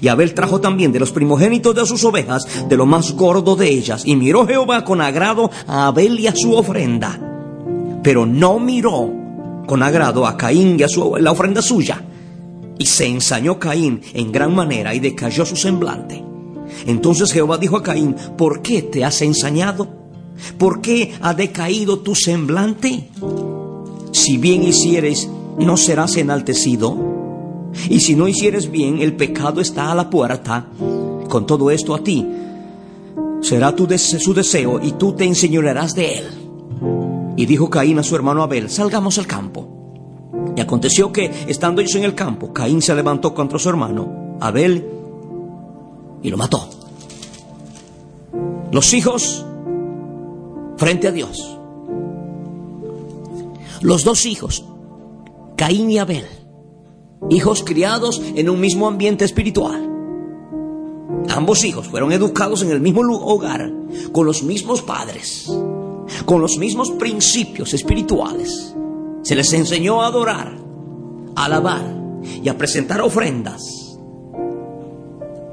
Y Abel trajo también de los primogénitos de sus ovejas, de lo más gordo de ellas. Y miró Jehová con agrado a Abel y a su ofrenda. Pero no miró con agrado a Caín y a su, la ofrenda suya. Y se ensañó Caín en gran manera y decayó su semblante. Entonces Jehová dijo a Caín, ¿por qué te has ensañado? ¿Por qué ha decaído tu semblante? Si bien hicieres, ¿no serás enaltecido? Y si no hicieres bien, el pecado está a la puerta. Con todo esto a ti será tu su deseo y tú te enseñorearás de él. Y dijo Caín a su hermano Abel, salgamos al campo. Y aconteció que, estando ellos en el campo, Caín se levantó contra su hermano, Abel, y lo mató. Los hijos frente a Dios. Los dos hijos, Caín y Abel hijos criados en un mismo ambiente espiritual. Ambos hijos fueron educados en el mismo hogar, con los mismos padres, con los mismos principios espirituales. Se les enseñó a adorar, a alabar y a presentar ofrendas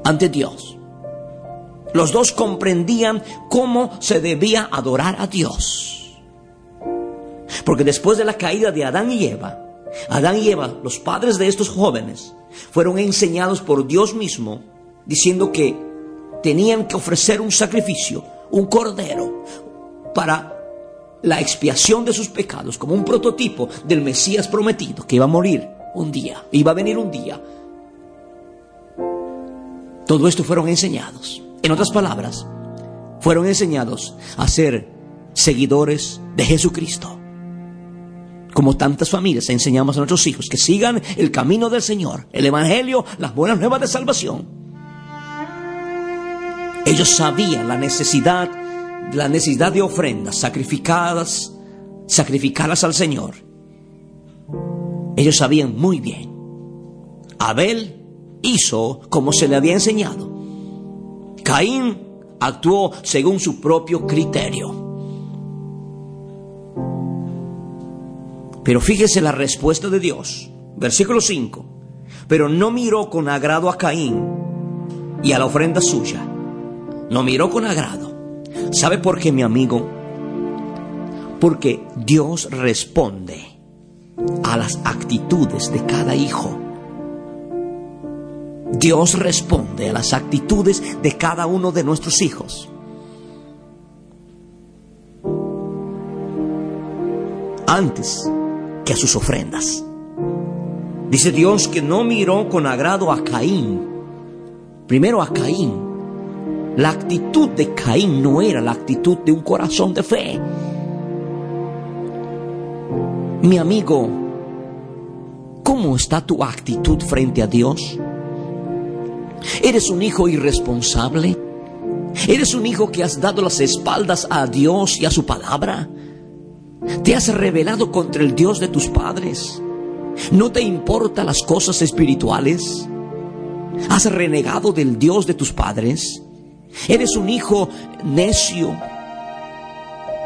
ante Dios. Los dos comprendían cómo se debía adorar a Dios. Porque después de la caída de Adán y Eva, Adán y Eva, los padres de estos jóvenes, fueron enseñados por Dios mismo diciendo que tenían que ofrecer un sacrificio, un cordero, para la expiación de sus pecados, como un prototipo del Mesías prometido, que iba a morir un día, iba a venir un día. Todo esto fueron enseñados. En otras palabras, fueron enseñados a ser seguidores de Jesucristo. Como tantas familias enseñamos a nuestros hijos que sigan el camino del Señor, el Evangelio, las buenas nuevas de salvación. Ellos sabían la necesidad, la necesidad de ofrendas sacrificadas, sacrificadas al Señor. Ellos sabían muy bien. Abel hizo como se le había enseñado. Caín actuó según su propio criterio. Pero fíjese la respuesta de Dios. Versículo 5. Pero no miró con agrado a Caín y a la ofrenda suya. No miró con agrado. ¿Sabe por qué, mi amigo? Porque Dios responde a las actitudes de cada hijo. Dios responde a las actitudes de cada uno de nuestros hijos. Antes a sus ofrendas. Dice Dios que no miró con agrado a Caín. Primero a Caín. La actitud de Caín no era la actitud de un corazón de fe. Mi amigo, ¿cómo está tu actitud frente a Dios? ¿Eres un hijo irresponsable? ¿Eres un hijo que has dado las espaldas a Dios y a su palabra? ¿Te has rebelado contra el Dios de tus padres? ¿No te importan las cosas espirituales? ¿Has renegado del Dios de tus padres? ¿Eres un hijo necio?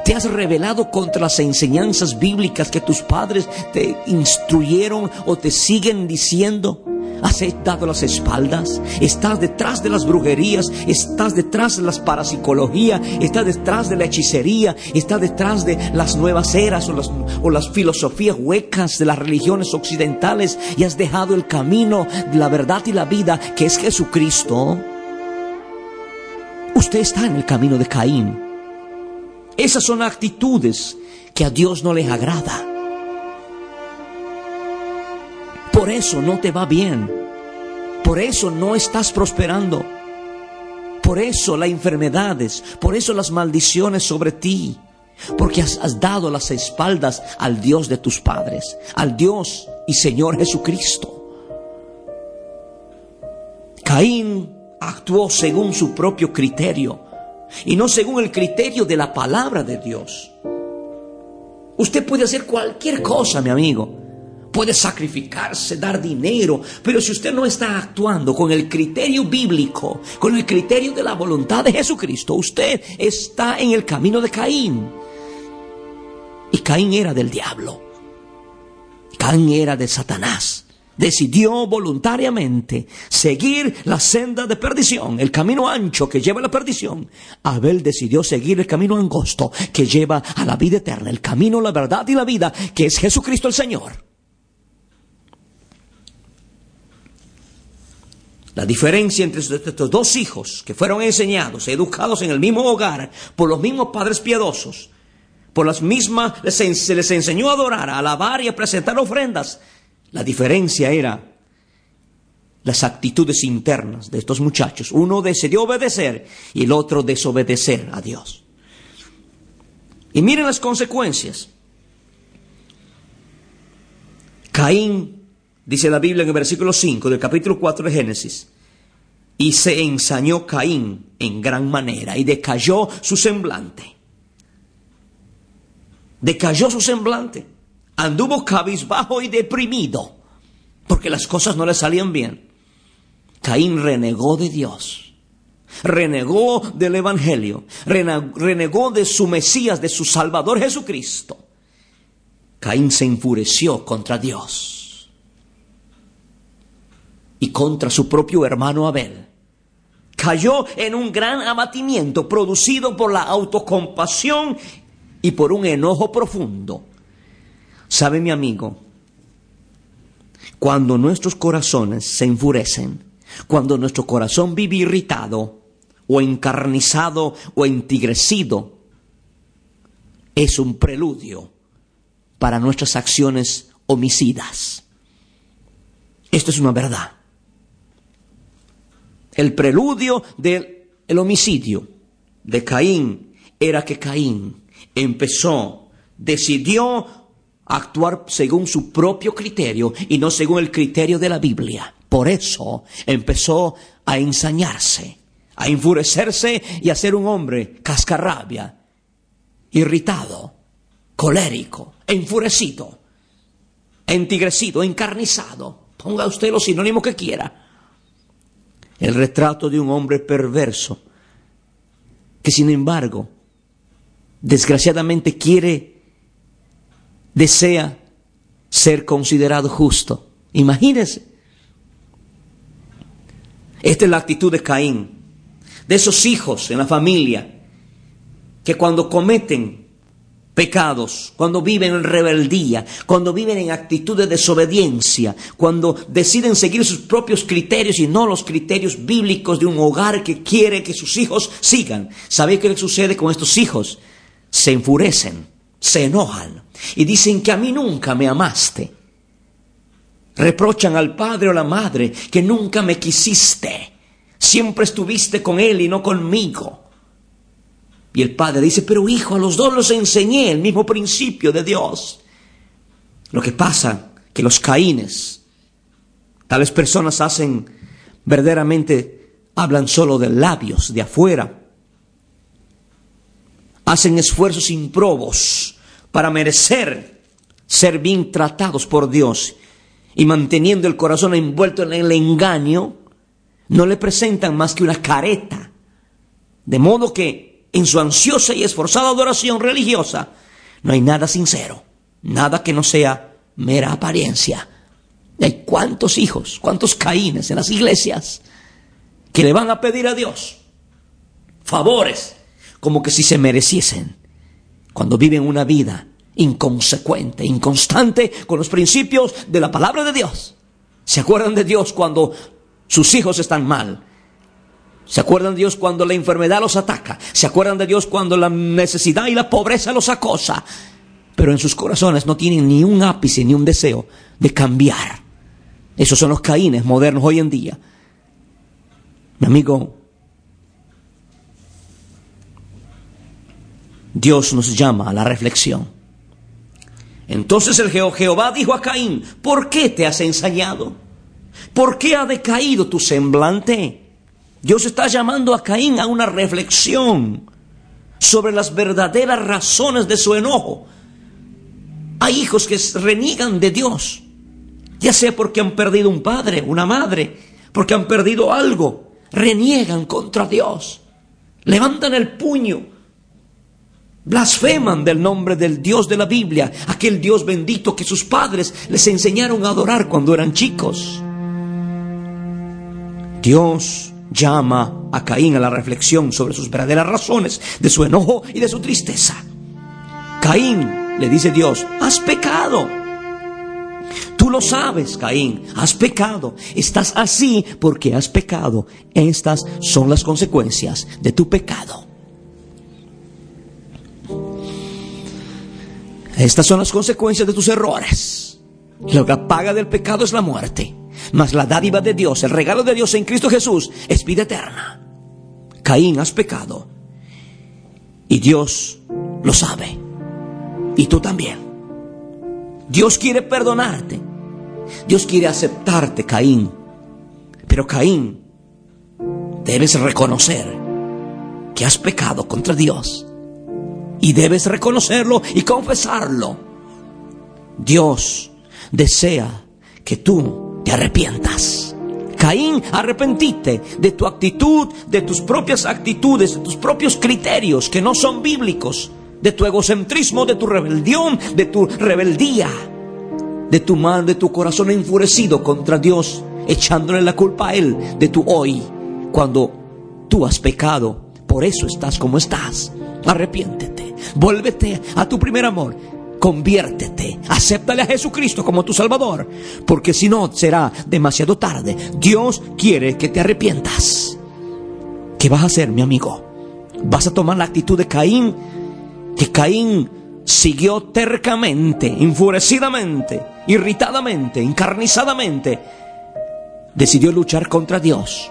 ¿Te has rebelado contra las enseñanzas bíblicas que tus padres te instruyeron o te siguen diciendo? Has dado las espaldas, estás detrás de las brujerías, estás detrás de las parapsicología, estás detrás de la hechicería, estás detrás de las nuevas eras o las, o las filosofías huecas de las religiones occidentales y has dejado el camino de la verdad y la vida que es Jesucristo. Usted está en el camino de Caín. Esas son actitudes que a Dios no les agrada. Por eso no te va bien. Por eso no estás prosperando. Por eso las enfermedades, por eso las maldiciones sobre ti. Porque has, has, dado las espaldas al Dios de tus padres, al Dios y Señor Jesucristo. Caín actuó según su propio criterio y no según el criterio de la palabra de Dios. Usted puede hacer cualquier cosa, mi amigo, puede sacrificarse, dar dinero, pero si usted no está actuando con el criterio bíblico, con el criterio de la voluntad de Jesucristo, usted está en el camino de Caín. Y Caín era del diablo. Caín era de Satanás. Decidió voluntariamente seguir la senda de perdición, el camino ancho que lleva a la perdición. Abel decidió seguir el camino angosto que lleva a la vida eterna, el camino, la verdad y la vida, que es Jesucristo el Señor. La diferencia entre estos dos hijos que fueron enseñados, educados en el mismo hogar, por los mismos padres piadosos, por las mismas, se les enseñó a adorar, a alabar y a presentar ofrendas. La diferencia era las actitudes internas de estos muchachos. Uno decidió obedecer y el otro desobedecer a Dios. Y miren las consecuencias. Caín Dice la Biblia en el versículo 5 del capítulo 4 de Génesis. Y se ensañó Caín en gran manera y decayó su semblante. Decayó su semblante. Anduvo cabizbajo y deprimido porque las cosas no le salían bien. Caín renegó de Dios. Renegó del Evangelio. Renegó de su Mesías, de su Salvador Jesucristo. Caín se enfureció contra Dios y contra su propio hermano Abel. Cayó en un gran abatimiento producido por la autocompasión y por un enojo profundo. ¿Sabe mi amigo? Cuando nuestros corazones se enfurecen, cuando nuestro corazón vive irritado o encarnizado o entigrecido, es un preludio para nuestras acciones homicidas. Esto es una verdad. El preludio del homicidio de Caín era que Caín empezó, decidió actuar según su propio criterio y no según el criterio de la Biblia. Por eso empezó a ensañarse, a enfurecerse y a ser un hombre cascarrabia, irritado, colérico, enfurecido, entigrecido, encarnizado. Ponga usted los sinónimos que quiera el retrato de un hombre perverso, que sin embargo, desgraciadamente quiere, desea ser considerado justo. Imagínense. Esta es la actitud de Caín, de esos hijos en la familia, que cuando cometen pecados, cuando viven en rebeldía, cuando viven en actitud de desobediencia, cuando deciden seguir sus propios criterios y no los criterios bíblicos de un hogar que quiere que sus hijos sigan. ¿Sabe qué sucede con estos hijos? Se enfurecen, se enojan y dicen que a mí nunca me amaste. Reprochan al padre o la madre que nunca me quisiste. Siempre estuviste con él y no conmigo. Y el padre dice, pero hijo, a los dos los enseñé el mismo principio de Dios. Lo que pasa que los caínes, tales personas hacen verdaderamente, hablan solo de labios, de afuera. Hacen esfuerzos improbos para merecer ser bien tratados por Dios y manteniendo el corazón envuelto en el engaño, no le presentan más que una careta. De modo que en su ansiosa y esforzada adoración religiosa, no hay nada sincero, nada que no sea mera apariencia. Hay cuántos hijos, cuántos caínes en las iglesias que le van a pedir a Dios favores como que si se mereciesen cuando viven una vida inconsecuente, inconstante con los principios de la palabra de Dios. ¿Se acuerdan de Dios cuando sus hijos están mal? ¿Se acuerdan de Dios cuando la enfermedad los ataca? ¿Se acuerdan de Dios cuando la necesidad y la pobreza los acosa? Pero en sus corazones no tienen ni un ápice ni un deseo de cambiar. Esos son los caínes modernos hoy en día. Mi amigo, Dios nos llama a la reflexión. Entonces el Jehová dijo a Caín, ¿por qué te has ensañado? ¿Por qué ha decaído tu semblante? Dios está llamando a Caín a una reflexión sobre las verdaderas razones de su enojo. Hay hijos que reniegan de Dios, ya sea porque han perdido un padre, una madre, porque han perdido algo, reniegan contra Dios, levantan el puño, blasfeman del nombre del Dios de la Biblia, aquel Dios bendito que sus padres les enseñaron a adorar cuando eran chicos. Dios llama a Caín a la reflexión sobre sus verdaderas razones de su enojo y de su tristeza. Caín, le dice Dios, has pecado. Tú lo sabes, Caín, has pecado. Estás así porque has pecado. Estas son las consecuencias de tu pecado. Estas son las consecuencias de tus errores. La paga del pecado es la muerte. Mas la dádiva de Dios, el regalo de Dios en Cristo Jesús, es vida eterna. Caín, has pecado. Y Dios lo sabe. Y tú también. Dios quiere perdonarte. Dios quiere aceptarte, Caín. Pero Caín, debes reconocer que has pecado contra Dios. Y debes reconocerlo y confesarlo. Dios desea que tú te arrepientas. Caín, arrepentite de tu actitud, de tus propias actitudes, de tus propios criterios que no son bíblicos, de tu egocentrismo, de tu rebelión, de tu rebeldía, de tu mal, de tu corazón enfurecido contra Dios, echándole la culpa a Él de tu hoy, cuando tú has pecado. Por eso estás como estás. Arrepiéntete, vuélvete a tu primer amor conviértete, acéptale a Jesucristo como tu Salvador, porque si no será demasiado tarde. Dios quiere que te arrepientas. ¿Qué vas a hacer, mi amigo? ¿Vas a tomar la actitud de Caín? Que Caín siguió tercamente, enfurecidamente, irritadamente, encarnizadamente, decidió luchar contra Dios.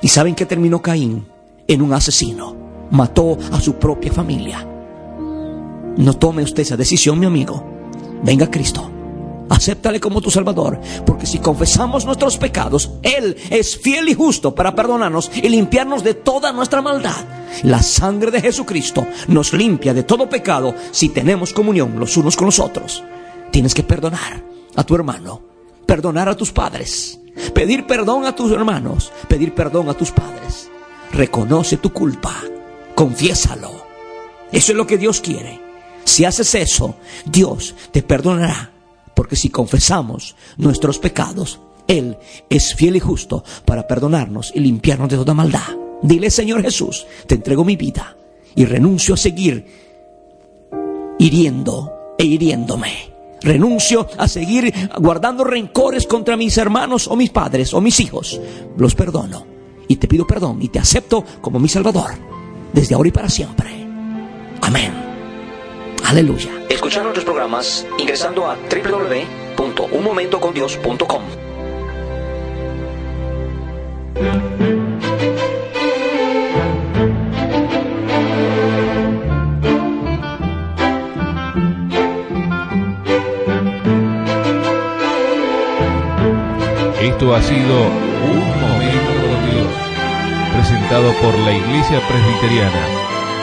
¿Y saben qué terminó Caín? En un asesino. Mató a su propia familia. No tome usted esa decisión, mi amigo. Venga a Cristo. Acéptale como tu Salvador, porque si confesamos nuestros pecados, Él es fiel y justo para perdonarnos y limpiarnos de toda nuestra maldad. La sangre de Jesucristo nos limpia de todo pecado si tenemos comunión los unos con los otros. Tienes que perdonar a tu hermano, perdonar a tus padres, pedir perdón a tus hermanos, pedir perdón a tus padres. Reconoce tu culpa, confiésalo. Eso es lo que Dios quiere. Si haces eso, Dios te perdonará. Porque si confesamos nuestros pecados, Él es fiel y justo para perdonarnos y limpiarnos de toda maldad. Dile, Señor Jesús, te entrego mi vida y renuncio a seguir hiriendo e hiriéndome. Renuncio a seguir guardando rencores contra mis hermanos o mis padres o mis hijos. Los perdono y te pido perdón y te acepto como mi Salvador desde ahora y para siempre. Amén. Aleluya. Escuchar nuestros programas ingresando a www.unmomentocondios.com. Esto ha sido Un Momento con Dios, presentado por la Iglesia Presbiteriana